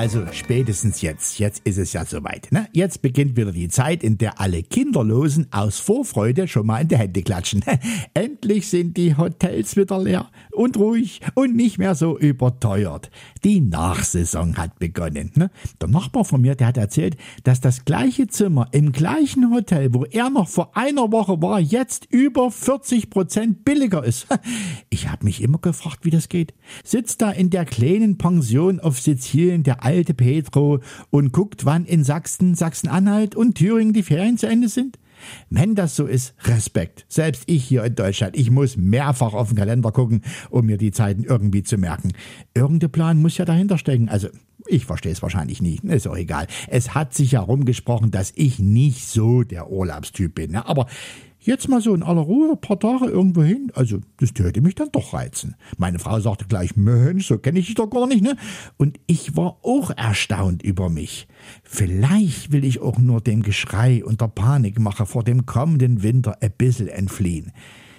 Also spätestens jetzt, jetzt ist es ja soweit. Ne? Jetzt beginnt wieder die Zeit, in der alle Kinderlosen aus Vorfreude schon mal in die Hände klatschen. Endlich sind die Hotels wieder leer und ruhig und nicht mehr so überteuert. Die Nachsaison hat begonnen. Ne? Der Nachbar von mir, der hat erzählt, dass das gleiche Zimmer im gleichen Hotel, wo er noch vor einer Woche war, jetzt über 40 Prozent billiger ist. Ich habe mich immer gefragt, wie das geht. Sitzt da in der kleinen Pension auf Sizilien der alte Petro und guckt, wann in Sachsen, Sachsen-Anhalt und Thüringen die Ferien zu Ende sind? Wenn das so ist, Respekt. Selbst ich hier in Deutschland, ich muss mehrfach auf den Kalender gucken, um mir die Zeiten irgendwie zu merken. Irgendein Plan muss ja dahinter stecken. Also, ich verstehe es wahrscheinlich nie. Ist auch egal. Es hat sich herumgesprochen, dass ich nicht so der Urlaubstyp bin. Ne? Aber Jetzt mal so in aller Ruhe, ein paar Tage irgendwo hin, also das täte mich dann doch reizen. Meine Frau sagte gleich, Mensch, so kenne ich dich doch gar nicht, ne? Und ich war auch erstaunt über mich. Vielleicht will ich auch nur dem Geschrei und der Panikmache vor dem kommenden Winter ein bisschen entfliehen.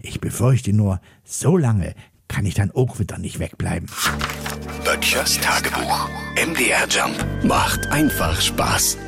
Ich befürchte nur, so lange kann ich dann auch wieder nicht wegbleiben. Böttchers Tagebuch. MDR Jump macht einfach Spaß.